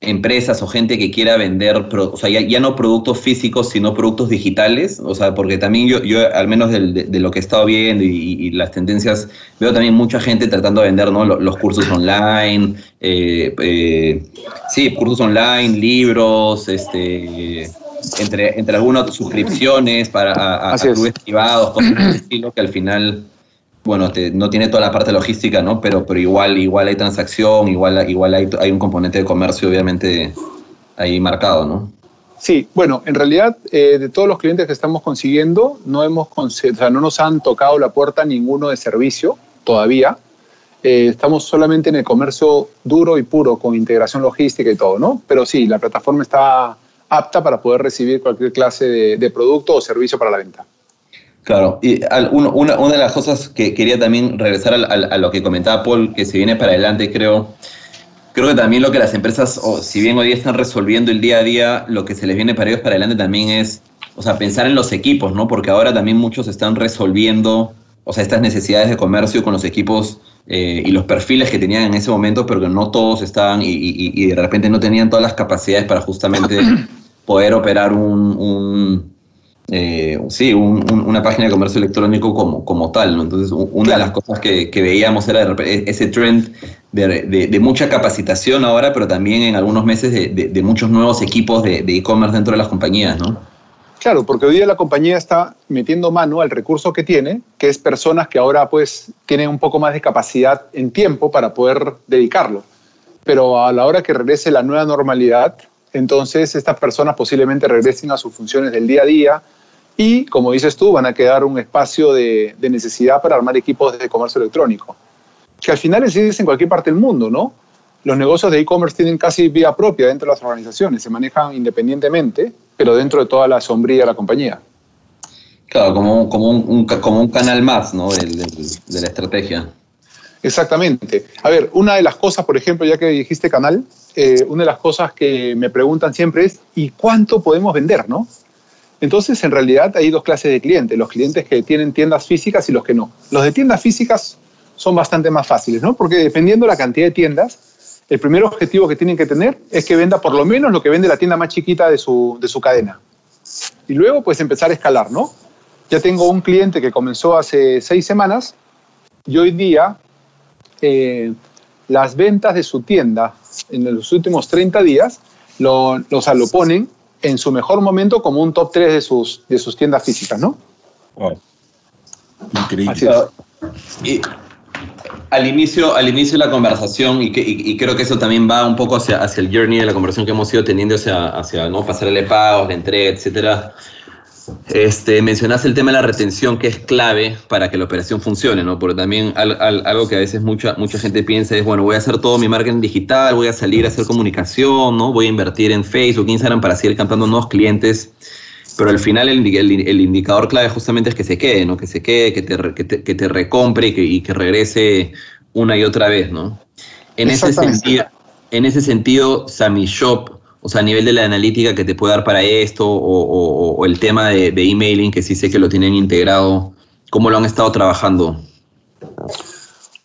Speaker 1: empresas o gente que quiera vender, o sea, ya, no productos físicos, sino productos digitales? O sea, porque también yo, yo al menos de, lo que he estado viendo y, las tendencias, veo también mucha gente tratando de vender ¿no? los, cursos online, eh, eh, sí, cursos online, libros, este entre, entre algunas suscripciones para a, clubes privados, cosas de estilo, que al final, bueno, no tiene toda la parte logística, ¿no? Pero, pero igual, igual hay transacción, igual, igual hay, hay un componente de comercio, obviamente, ahí marcado, ¿no?
Speaker 3: Sí, bueno, en realidad eh, de todos los clientes que estamos consiguiendo, no, hemos o sea, no nos han tocado la puerta ninguno de servicio todavía. Eh, estamos solamente en el comercio duro y puro, con integración logística y todo, ¿no? Pero sí, la plataforma está apta para poder recibir cualquier clase de, producto o servicio para la venta.
Speaker 1: Claro, y una, una, de las cosas que quería también regresar a, lo que comentaba Paul, que se viene para adelante, creo, creo que también lo que las empresas, o si bien hoy día están resolviendo el día a día, lo que se les viene para ellos para adelante también es, o sea, pensar en los equipos, ¿no? Porque ahora también muchos están resolviendo, o sea, estas necesidades de comercio con los equipos eh, y los perfiles que tenían en ese momento, pero que no todos estaban y, de repente no tenían todas las capacidades para justamente poder operar un, eh, sí, una página de comercio electrónico como, como tal. Entonces, una de las cosas que, veíamos era e, ese trend de, mucha capacitación ahora, pero también en algunos meses de, muchos nuevos equipos de e-commerce dentro de las compañías, ¿no?
Speaker 3: Claro, porque hoy día la compañía está metiendo mano al recurso que tiene, que es personas que ahora pues tienen un poco más de capacidad en tiempo para poder dedicarlo. Pero a la hora que regrese la nueva normalidad, entonces estas personas posiblemente regresen a sus funciones del día a día y, como dices tú, van a quedar un espacio de, necesidad para armar equipos de comercio electrónico, que al final existe en cualquier parte del mundo, ¿no? Los negocios de e-commerce tienen casi vida propia dentro de las organizaciones, se manejan independientemente pero dentro de toda la sombría de la compañía.
Speaker 1: Claro, como, como, un, como un canal más ¿no? de, de, la estrategia.
Speaker 3: Exactamente. A ver, una de las cosas, por ejemplo, ya que dijiste canal, eh, una de las cosas que me preguntan siempre es, ¿y cuánto podemos vender? ¿no? Entonces, en realidad hay dos clases de clientes, los clientes que tienen tiendas físicas y los que no. Los de tiendas físicas son bastante más fáciles, ¿no? Porque dependiendo de la cantidad de tiendas, el primer objetivo que tienen que tener es que venda por lo menos lo que vende la tienda más chiquita de su, de su cadena. Y luego, pues, empezar a escalar, ¿no? Ya tengo un cliente que comenzó hace seis semanas y hoy día eh, las ventas de su tienda en los últimos 30 días lo, lo, lo ponen en su mejor momento como un top 3 de sus, de sus tiendas físicas, ¿no?
Speaker 1: Wow. Increíble. Y al inicio, al inicio de la conversación, y, que, y, creo que eso también va un poco hacia, hacia el journey de la conversación que hemos ido teniendo hacia, hacia ¿no? pasarle pagos, de entrega, etcétera. Este, mencionaste el tema de la retención, que es clave para que la operación funcione, ¿no? Porque también algo que a veces mucha, mucha gente piensa es, bueno, voy a hacer todo mi marketing digital, voy a salir a hacer comunicación, ¿no? Voy a invertir en Facebook, Instagram para seguir captando nuevos clientes. Pero al final el, el, indicador clave justamente es que se quede, ¿no? Que se quede, que te, que te, que te recompre y que, y que, regrese una y otra vez, ¿no? En ese sentido, en ese sentido, Sammy Shop o sea, a nivel de la analítica que te puede dar para esto, o, el tema de, emailing, que sí sé que lo tienen integrado, ¿cómo lo han estado trabajando?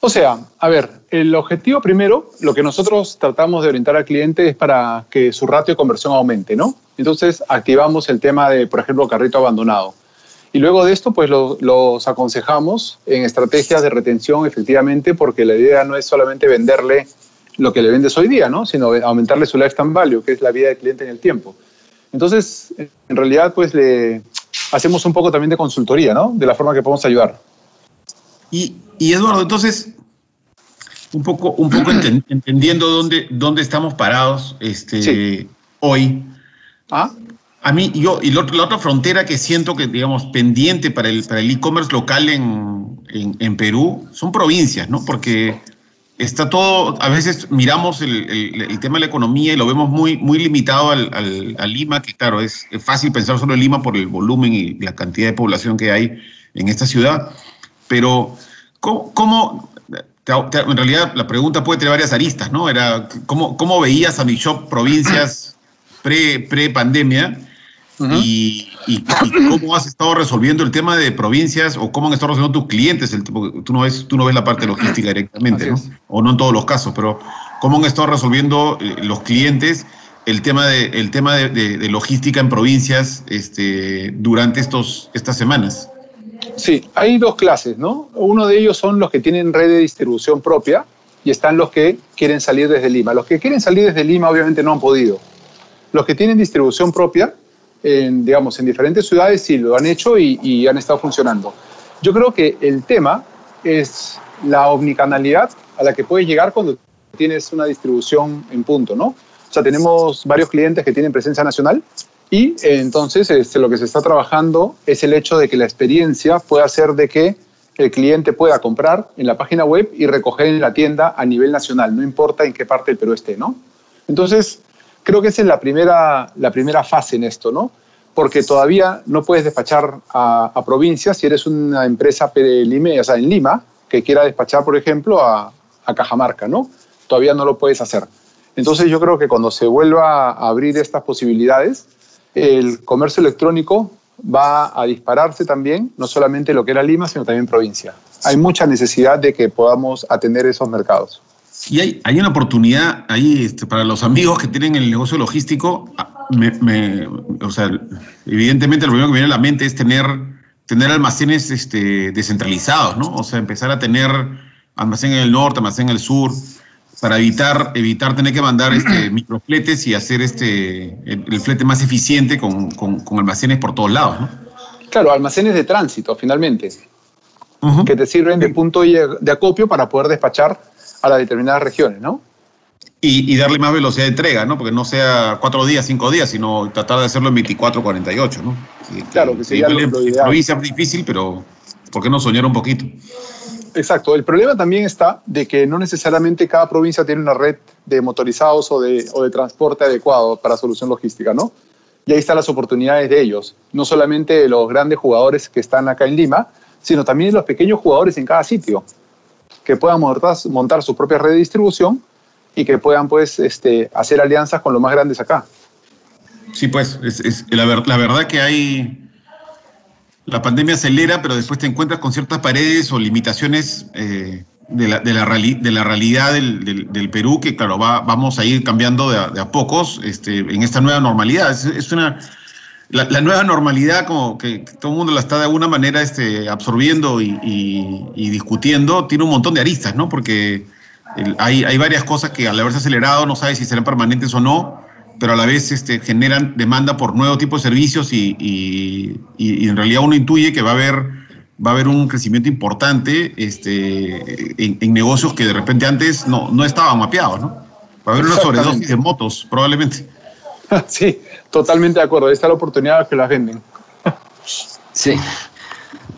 Speaker 3: O sea, a ver, el objetivo primero, lo que nosotros tratamos de orientar al cliente es para que su ratio de conversión aumente, ¿no? Entonces, activamos el tema de, por ejemplo, carrito abandonado. Y luego de esto, pues los aconsejamos en estrategias de retención, efectivamente, porque la idea no es solamente venderle lo que le vendes hoy día, ¿no? sino aumentarle su lifetime value, que es la vida del cliente en el tiempo. Entonces, en realidad, pues le hacemos un poco también de consultoría, ¿no? De la forma que podemos ayudar.
Speaker 2: Y, y Eduardo, entonces, un poco, un poco entendiendo dónde, dónde estamos parados este, hoy. ¿Ah? A mí, yo, y la otra frontera que siento que, digamos, pendiente para el para el e-commerce local en, en, en, Perú son provincias, ¿no? Porque está todo, a veces miramos el, tema de la economía y lo vemos muy, muy limitado al, a Lima, que claro, es, fácil pensar solo en Lima por el volumen y la cantidad de población que hay en esta ciudad, pero ¿cómo, en realidad la pregunta puede tener varias aristas, ¿no? Era, ¿cómo, cómo veías a mi provincias pre-pandemia? Y, cómo has estado resolviendo el tema de provincias o cómo han estado resolviendo tus clientes. El tipo, tú, no ves, tú no ves la parte logística directamente, ¿no? o no en todos los casos, pero cómo han estado resolviendo eh, los clientes el tema de, el tema de, logística en provincias este, durante estos, estas semanas.
Speaker 3: Sí, hay dos clases, ¿no? Uno de ellos son los que tienen red de distribución propia y están los que quieren salir desde Lima. Los que quieren salir desde Lima obviamente no han podido. Los que tienen distribución propia en, digamos, en diferentes ciudades sí lo han hecho y, han estado funcionando. Yo creo que el tema es la omnicanalidad a la que puedes llegar cuando tienes una distribución en punto, ¿no? O sea, tenemos varios clientes que tienen presencia nacional y entonces este, lo que se está trabajando es el hecho de que la experiencia pueda ser de que el cliente pueda comprar en la página web y recoger en la tienda a nivel nacional, no importa en qué parte del Perú esté, ¿no? Entonces, Creo que esa es la primera, la primera fase en esto, ¿no? Porque todavía no puedes despachar a, a provincias si eres una empresa Lima, o sea, en Lima que quiera despachar, por ejemplo, a, a Cajamarca, ¿no? Todavía no lo puedes hacer. Entonces yo creo que cuando se vuelva a abrir estas posibilidades, el comercio electrónico va a dispararse también, no solamente lo que era Lima, sino también provincia. Hay mucha necesidad de que podamos atender esos mercados.
Speaker 2: Y hay, hay una oportunidad ahí este, para los amigos que tienen el negocio logístico. Ah, me, o sea, evidentemente lo primero que me viene a la mente es tener, tener almacenes este, descentralizados, ¿no? O sea, empezar a tener almacén en el norte, almacén en el sur, para evitar, evitar tener que mandar este, microfletes y hacer este, el, flete más eficiente con, con, almacenes por todos lados, ¿no?
Speaker 3: Claro, almacenes de tránsito, finalmente, que te sirven de punto de acopio para poder despachar a las determinadas regiones, ¿no?
Speaker 2: Y, darle más velocidad de entrega, ¿no? Porque no sea cuatro días, cinco días, sino tratar de hacerlo en 24, 48, ¿no?
Speaker 3: claro, que sería lo, lo ideal.
Speaker 2: provincia es difícil, pero ¿por qué no soñar un poquito?
Speaker 3: Exacto. El problema también está de que no necesariamente cada provincia tiene una red de motorizados o de, o de transporte adecuado para solución logística, ¿no? y ahí están las oportunidades de ellos, no solamente de los grandes jugadores que están acá en Lima, sino también de los pequeños jugadores en cada sitio, que puedan montar, montar su propia red de distribución y que puedan pues este, hacer alianzas con los más grandes acá.
Speaker 2: Sí, pues, es, la, verdad que hay... La pandemia acelera, pero después te encuentras con ciertas paredes o limitaciones eh, de, la, realidad del, Perú, que claro, va, vamos a ir cambiando de a, pocos este, en esta nueva normalidad. Es, una... La, nueva normalidad, como que todo el mundo la está de alguna manera este, absorbiendo y, y, discutiendo, tiene un montón de aristas, ¿no? Porque hay, hay varias cosas que al haberse acelerado no sabes si serán permanentes o no pero a la vez este, generan demanda por nuevo tipo de servicios y, y, en realidad uno intuye que va a haber, va a haber un crecimiento importante este, en, negocios que de repente antes no, no estaban mapeados, ¿no? Va a haber una sobredosis de motos, probablemente.
Speaker 3: Sí, totalmente de acuerdo. Esta es la oportunidad que las venden.
Speaker 1: Sí,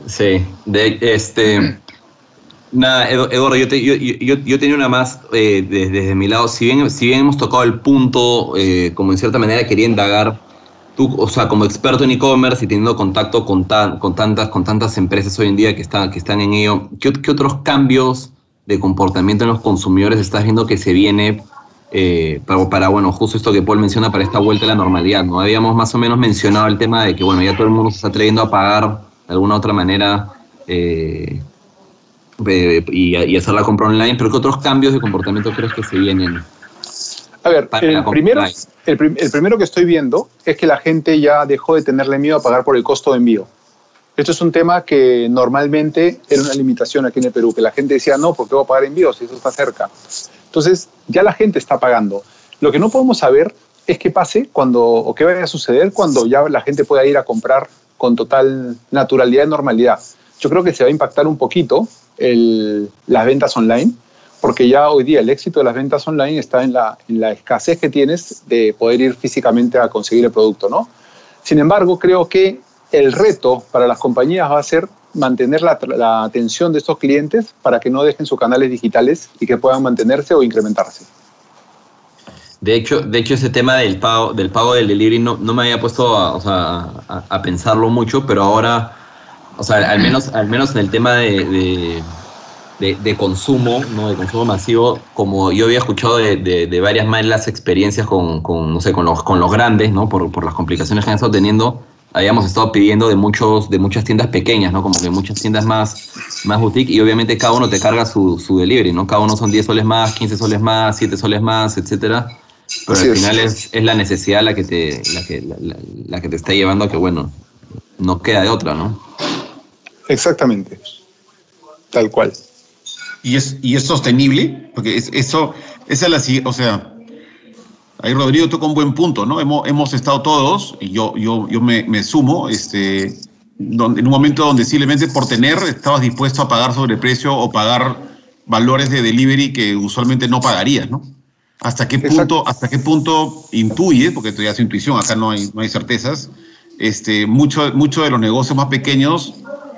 Speaker 1: sí. De, este, Nada, Eduardo, yo, yo, tenía una más eh, desde, mi lado. Si bien, si bien hemos tocado el punto, eh, como en cierta manera quería indagar, tú, o sea, como experto en e-commerce y teniendo contacto con, con, tantas, con tantas empresas hoy en día que están, que están en ello, ¿qué, otros cambios de comportamiento en los consumidores estás viendo que se viene eh, para, para, bueno, justo esto que Paul menciona, para esta vuelta a la normalidad? ¿no? Habíamos más o menos mencionado el tema de que, bueno, ya todo el mundo se está atreviendo a pagar de alguna u otra manera. Eh, eh, y, hacer la compra online, pero ¿qué otros cambios de comportamiento crees que se vienen?
Speaker 3: A ver, el primero, el, primero que estoy viendo es que la gente ya dejó de tenerle miedo a pagar por el costo de envío. Esto es un tema que normalmente era una limitación aquí en el Perú, que la gente decía, no, ¿por qué voy a pagar envíos si eso está cerca? Entonces, ya la gente está pagando. Lo que no podemos saber es qué pase cuando, o qué vaya a suceder cuando ya la gente pueda ir a comprar con total naturalidad y normalidad. Yo creo que se va a impactar un poquito las ventas online, porque ya hoy día el éxito de las ventas online está en la, escasez que tienes de poder ir físicamente a conseguir el producto, ¿no? Sin embargo, creo que el reto para las compañías va a ser mantener la, atención de estos clientes para que no dejen sus canales digitales y que puedan mantenerse o incrementarse.
Speaker 1: De hecho, de hecho ese tema del pago del, pago del delivery no, no me había puesto a, a pensarlo mucho, pero ahora o sea, al menos, al menos en el tema de, de, consumo, ¿no? de consumo masivo, como yo había escuchado de, varias malas experiencias con, con, no sé, con, los, con los grandes, ¿no? por, por las complicaciones que han estado teniendo, habíamos estado pidiendo de, muchos, de muchas tiendas pequeñas, ¿no? como que muchas tiendas más, más boutique, y obviamente cada uno te carga su, su delivery, ¿no? cada uno son 10 soles más, 15 soles más, 7 soles más, etcétera. Pero al final es, es, la necesidad la que, te, la, que, la que te está llevando a que, bueno, no queda de otra, ¿no?
Speaker 3: Exactamente. Tal cual.
Speaker 2: ¿Y es, y es sostenible? Porque es, eso, esa es la o sea, ahí Rodrigo toca un buen punto, ¿no? Hemos, hemos estado todos, y yo, yo, yo me, me sumo, este, donde, en un momento donde simplemente por tener estabas dispuesto a pagar sobreprecio o pagar valores de delivery que usualmente no pagarías, ¿no? ¿Hasta qué punto, hasta qué punto intuye, porque esto ya es intuición, acá no hay, no hay certezas, este, mucho, mucho de los negocios más pequeños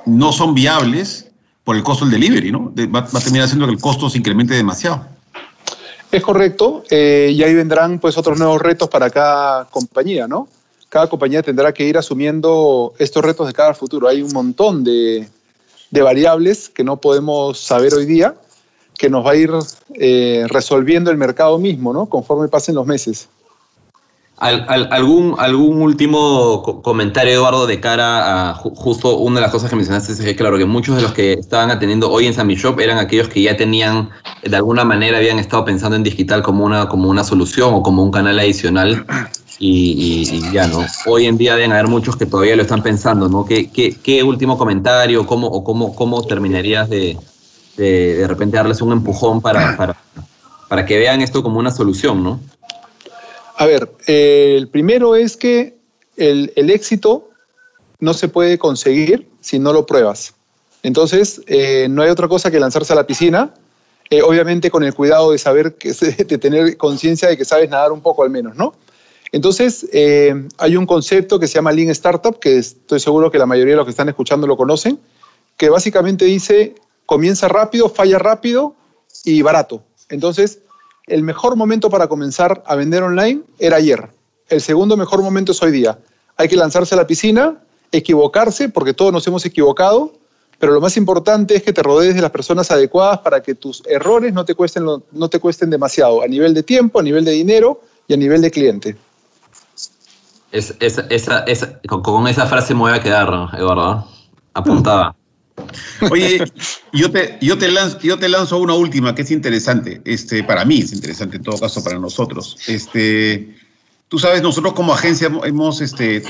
Speaker 2: no son viables por el costo del delivery, ¿no? Va, a terminar haciendo que el costo se incremente demasiado.
Speaker 3: Es correcto, eh, y ahí vendrán pues otros nuevos retos para cada compañía, ¿no? Cada compañía tendrá que ir asumiendo estos retos de cada futuro. Hay un montón de, variables que no podemos saber hoy día, que nos va a ir eh, resolviendo el mercado mismo, ¿no? Conforme pasen los meses
Speaker 1: algún, ¿Algún último comentario, Eduardo, de cara a justo una de las cosas que mencionaste? Es que, claro, que muchos de los que estaban atendiendo hoy en Sammy Shop eran aquellos que ya tenían, de alguna manera, habían estado pensando en digital como una, como una solución o como un canal adicional. Y, ya, ¿no? Hoy en día deben haber muchos que todavía lo están pensando, ¿no? ¿Qué, qué, último comentario cómo, o cómo, cómo terminarías de, de, de repente darles un empujón para, para, para que vean esto como una solución, ¿no?
Speaker 3: A ver, eh, el primero es que el, éxito no se puede conseguir si no lo pruebas. Entonces, eh, no hay otra cosa que lanzarse a la piscina, eh, obviamente con el cuidado de saber, que, de tener conciencia de que sabes nadar un poco al menos, ¿no? Entonces, hay un concepto que se llama Lean Startup, que estoy seguro que la mayoría de los que están escuchando lo conocen, que básicamente dice, comienza rápido, falla rápido y barato. Entonces, el mejor momento para comenzar a vender online era ayer. el segundo mejor momento es hoy día. Hay que lanzarse a la piscina, equivocarse, porque todos nos hemos equivocado, pero lo más importante es que te rodees de las personas adecuadas para que tus errores no te cuesten, no te cuesten demasiado, a nivel de tiempo, a nivel de dinero y a nivel de cliente.
Speaker 1: con, esa frase me voy a quedar, Eduardo, apuntada.
Speaker 2: Oye, yo te, yo, te lanzo, yo te lanzo una última que es interesante. Este, para mí es interesante, en todo caso, para nosotros. Este, tú sabes, nosotros como agencia hemos este,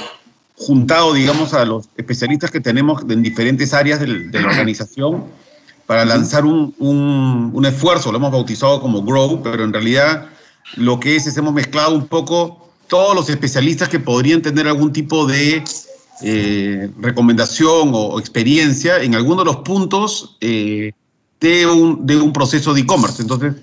Speaker 2: juntado, digamos, a los especialistas que tenemos en diferentes áreas de la organización para lanzar un, un, esfuerzo. Lo hemos bautizado como Grow, pero en realidad lo que es es hemos mezclado un poco todos los especialistas que podrían tener algún tipo de eh, recomendación o, experiencia en alguno de los puntos eh, de, un, de un proceso de e-commerce. Entonces,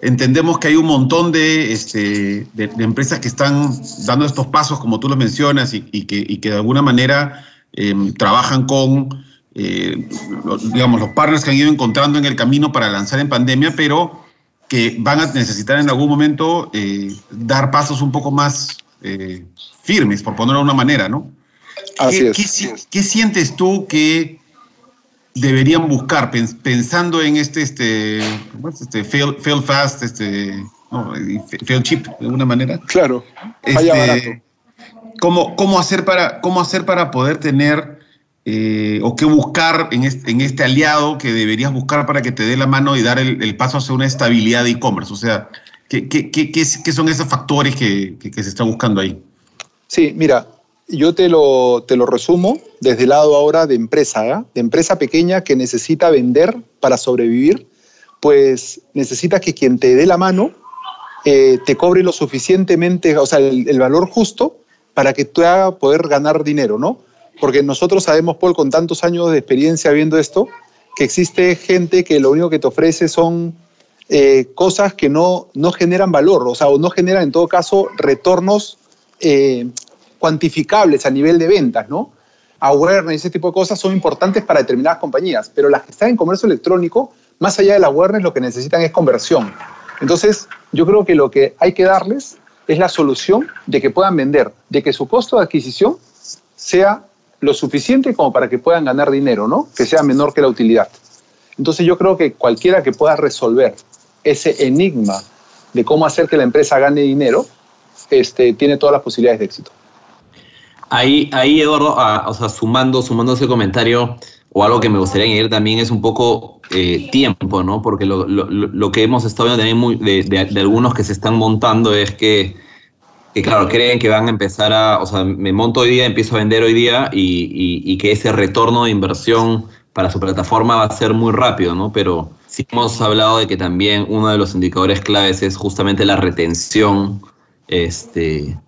Speaker 2: entendemos que hay un montón de, este, de, empresas que están dando estos pasos, como tú lo mencionas, y, que, que, de alguna manera em, trabajan con, eh, los, digamos, los partners que han ido encontrando en el camino para lanzar en pandemia, pero que van a necesitar en algún momento dar pasos un poco más firmes, por ponerlo de una manera, ¿no? ¿Qué, sientes tú que deberían buscar pensando en este, este, este fail, fast, este, fail cheap de alguna manera?
Speaker 3: Claro,
Speaker 2: este, ¿cómo, ¿cómo, hacer para, ¿Cómo hacer para poder tener eh, o qué buscar en este, en este, aliado que deberías buscar para que te dé la mano y dar el, paso hacia una estabilidad de e-commerce? O sea, ¿qué, qué, qué, son esos factores que, se está buscando ahí?
Speaker 3: Sí, mira, yo te lo, te lo resumo desde el lado ahora de empresa, ¿eh? de empresa pequeña que necesita vender para sobrevivir, pues necesita que quien te dé la mano eh, te cobre lo suficientemente, o sea, el, valor justo para que tú hagas poder ganar dinero, ¿no? Porque nosotros sabemos, Paul, con tantos años de experiencia viendo esto, que existe gente que lo único que te ofrece son eh, cosas que no, no generan valor, o sea, o no generan en todo caso retornos eh, cuantificables a nivel de ventas, ¿no? Awareness, ese tipo de cosas son importantes para determinadas compañías, pero las que están en comercio electrónico, más allá de la awareness, lo que necesitan es conversión. Entonces, yo creo que lo que hay que darles es la solución de que puedan vender, de que su costo de adquisición sea lo suficiente como para que puedan ganar dinero, ¿no? Que sea menor que la utilidad. Entonces, yo creo que cualquiera que pueda resolver ese enigma de cómo hacer que la empresa gane dinero, este, tiene todas las posibilidades de éxito.
Speaker 1: Ahí, ahí Eduardo, o sea, sumando, sumando ese comentario, o algo que me gustaría añadir también es un poco eh, tiempo, ¿no? Porque lo, lo, lo, que hemos estado viendo también muy, de, de, algunos que se están montando es que, que, claro, creen que van a empezar a, o sea, me monto hoy día, empiezo a vender hoy día y, y, y que ese retorno de inversión para su plataforma va a ser muy rápido, ¿no? Pero sí hemos hablado de que también uno de los indicadores claves es justamente la retención este,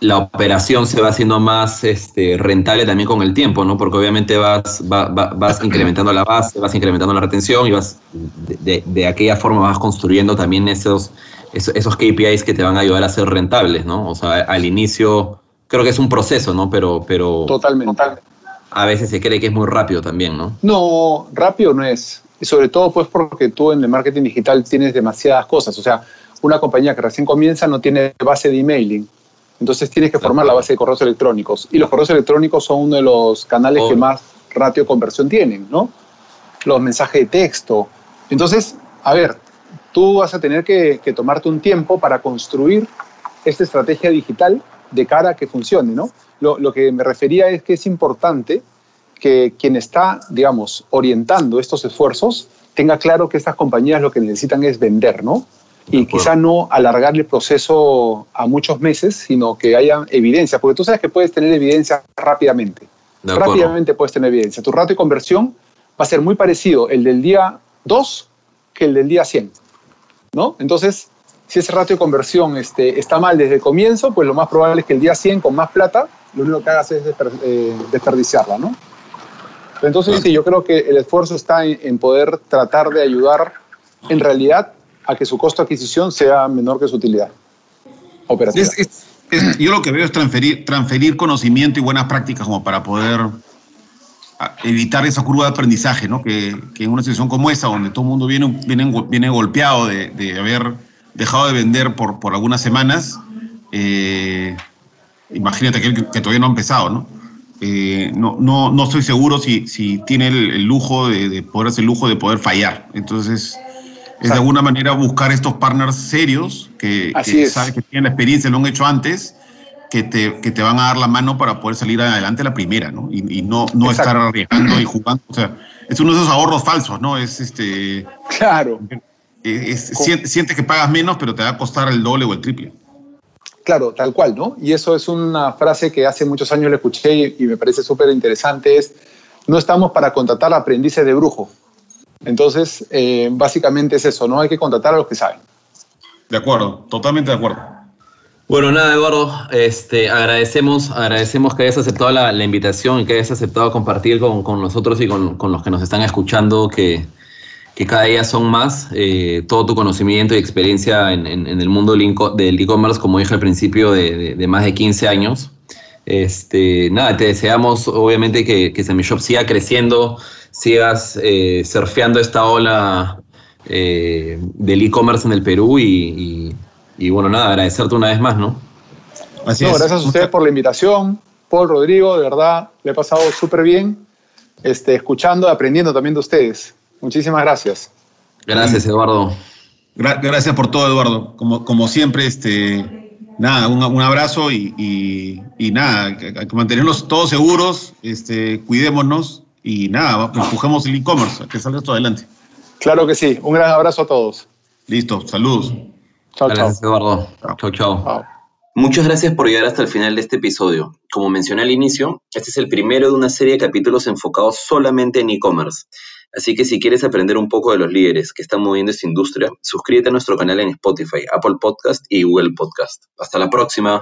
Speaker 1: la operación se va haciendo más este, rentable también con el tiempo, ¿no? Porque obviamente vas, vas incrementando la base, vas incrementando la retención y vas de, aquella forma vas construyendo también esos, esos, KPIs que te van a ayudar a ser rentables, ¿no? O sea, al inicio creo que es un proceso, ¿no? Pero, pero
Speaker 3: totalmente.
Speaker 1: A veces se cree que es muy rápido también, ¿no?
Speaker 3: No, rápido no es. Y sobre todo pues porque tú en el marketing digital tienes demasiadas cosas. O sea, una compañía que recién comienza no tiene base de emailing entonces tienes que formar la base de correos electrónicos. Y los correos electrónicos son uno de los canales que más ratio de conversión tienen, ¿no? Los mensajes de texto. Entonces, a ver, tú vas a tener que, tomarte un tiempo para construir esta estrategia digital de cara a que funcione, ¿no? Lo, lo que me refería es que es importante que quien está, digamos, orientando estos esfuerzos tenga claro que estas compañías lo que necesitan es vender, ¿no? Y quizá no alargar el proceso a muchos meses, sino que haya evidencia, porque tú sabes que puedes tener evidencia rápidamente. Rápidamente puedes tener evidencia. Tu rato de conversión va a ser muy parecido el del día 2 que el del día 100. ¿no? Entonces, si ese ratio de conversión este, está mal desde el comienzo, pues lo más probable es que el día 100 con más plata, lo único que hagas es eh, desperdiciarla. ¿no? Entonces, sí, yo creo que el esfuerzo está en poder tratar de ayudar en realidad a que su costo de adquisición sea menor que su utilidad operativa.
Speaker 2: yo lo que veo es transferir, transferir conocimiento y buenas prácticas como para poder evitar esa curva de aprendizaje, ¿no? que, que en una situación como esa, donde todo el mundo viene, viene, viene golpeado de, de, haber dejado de vender por, por algunas semanas, eh, imagínate que, que, todavía no ha empezado, ¿no? Eh, no, no, no estoy seguro si, si tiene el, lujo de, poder hacer el lujo de poder fallar. Entonces, es de alguna manera buscar estos partners serios que, que saben que tienen la experiencia, lo han hecho antes, que te, que te van a dar la mano para poder salir adelante la primera, ¿no? Y, no, no estar arriesgando y jugando. O sea, es uno de esos ahorros falsos, ¿no? Es este.
Speaker 3: Claro.
Speaker 2: sientes que pagas menos, pero te va a costar el doble o el triple.
Speaker 3: Claro, tal cual, ¿no? Y eso es una frase que hace muchos años le escuché y, me parece súper interesante, es no estamos para contratar aprendices de brujo. Entonces, eh, básicamente es eso, ¿no? Hay que contratar a los que saben.
Speaker 2: De acuerdo, totalmente de acuerdo.
Speaker 1: Bueno, nada, Eduardo, este, agradecemos, agradecemos que hayas aceptado la, invitación y que hayas aceptado compartir con, nosotros y con, los que nos están escuchando, que, cada día son más, eh, todo tu conocimiento y experiencia en, el mundo del e-commerce, como dije al principio, de, más de 15 años. Este, nada, te deseamos obviamente que, que Semishop siga creciendo, sigas eh, surfeando esta ola eh, del e-commerce en el Perú y y bueno, nada, agradecerte una vez más, ¿no?
Speaker 3: Así no, Gracias a ustedes por la invitación. Paul, Rodrigo, de verdad, le he pasado súper bien este, escuchando, aprendiendo también de ustedes. Muchísimas gracias.
Speaker 1: Gracias, Eduardo.
Speaker 2: gracias por todo, Eduardo. Como, como siempre, este, nada, un, abrazo y, nada, hay que mantenernos todos seguros, este, cuidémonos y nada, empujemos el e-commerce, que salga esto adelante.
Speaker 3: Claro que sí. Un gran abrazo a todos.
Speaker 2: Listo, saludos.
Speaker 1: Chao, gracias, Eduardo. Chao, chao. Muchas gracias por llegar hasta el final de este episodio. Como mencioné al inicio, este es el primero de una serie de capítulos enfocados solamente en e-commerce. Así que si quieres aprender un poco de los líderes que están moviendo esta industria, suscríbete a nuestro canal en Spotify, Apple Podcast y Google Podcast. Hasta la próxima.